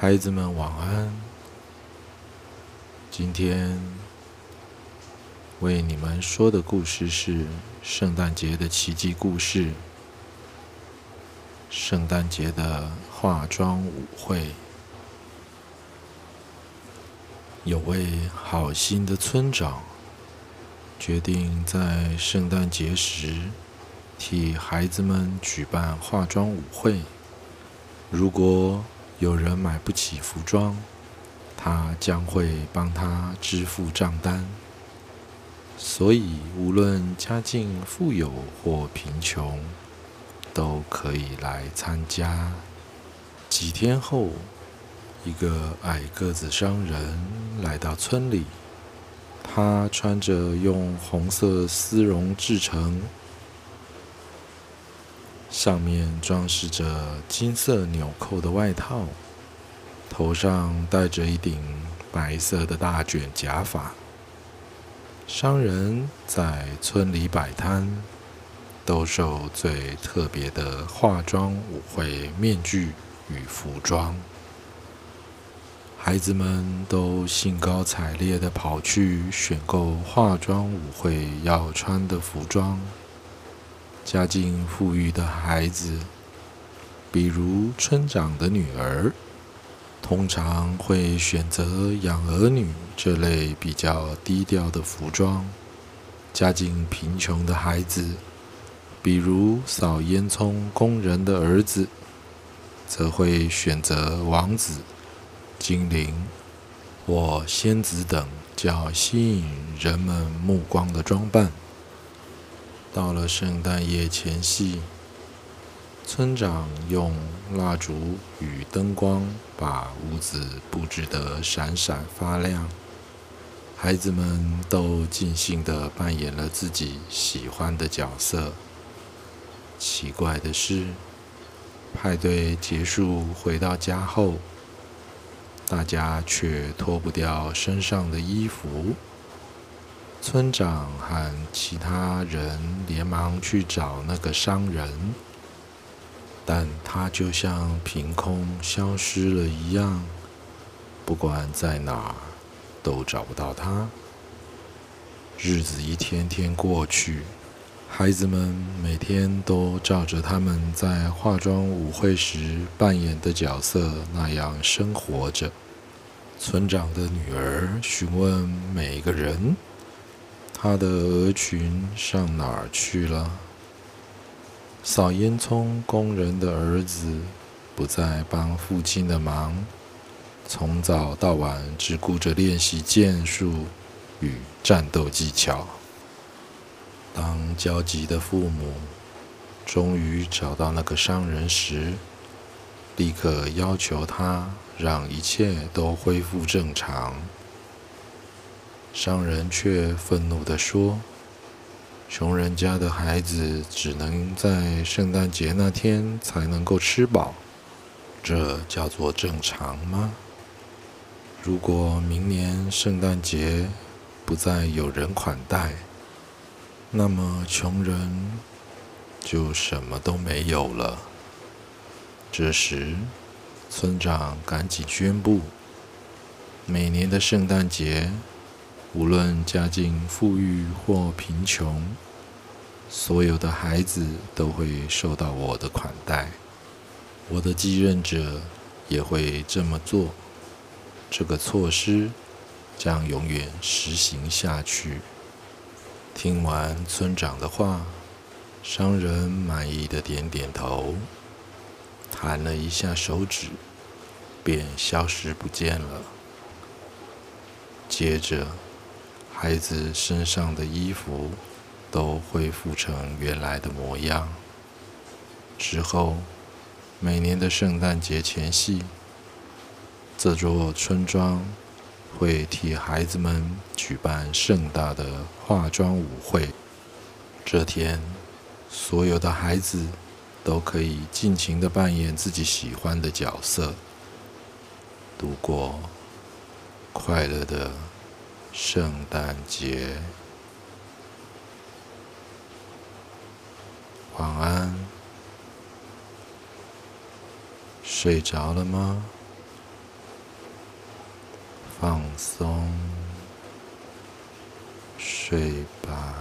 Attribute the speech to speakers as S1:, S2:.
S1: 孩子们晚安。今天为你们说的故事是圣诞节的奇迹故事。圣诞节的化妆舞会，有位好心的村长决定在圣诞节时替孩子们举办化妆舞会。如果有人买不起服装，他将会帮他支付账单。所以，无论家境富有或贫穷，都可以来参加。几天后，一个矮个子商人来到村里，他穿着用红色丝绒制成。上面装饰着金色纽扣的外套，头上戴着一顶白色的大卷假发。商人在村里摆摊，兜售最特别的化妆舞会面具与服装。孩子们都兴高采烈地跑去选购化妆舞会要穿的服装。家境富裕的孩子，比如村长的女儿，通常会选择养儿女这类比较低调的服装；家境贫穷的孩子，比如扫烟囱工人的儿子，则会选择王子、精灵或仙子等较吸引人们目光的装扮。到了圣诞夜前夕，村长用蜡烛与灯光把屋子布置得闪闪发亮。孩子们都尽兴地扮演了自己喜欢的角色。奇怪的是，派对结束回到家后，大家却脱不掉身上的衣服。村长和其他人连忙去找那个商人，但他就像凭空消失了一样，不管在哪儿都找不到他。日子一天天过去，孩子们每天都照着他们在化妆舞会时扮演的角色那样生活着。村长的女儿询问每一个人。他的鹅群上哪儿去了？扫烟囱工人的儿子不再帮父亲的忙，从早到晚只顾着练习剑术与战斗技巧。当焦急的父母终于找到那个商人时，立刻要求他让一切都恢复正常。商人却愤怒地说：“穷人家的孩子只能在圣诞节那天才能够吃饱，这叫做正常吗？如果明年圣诞节不再有人款待，那么穷人就什么都没有了。”这时，村长赶紧宣布：“每年的圣诞节。”无论家境富裕或贫穷，所有的孩子都会受到我的款待。我的继任者也会这么做。这个措施将永远实行下去。听完村长的话，商人满意的点点头，弹了一下手指，便消失不见了。接着。孩子身上的衣服都恢复成原来的模样。之后，每年的圣诞节前夕，这座村庄会替孩子们举办盛大的化妆舞会。这天，所有的孩子都可以尽情地扮演自己喜欢的角色，度过快乐的。圣诞节。晚安。睡着了吗？放松。睡吧。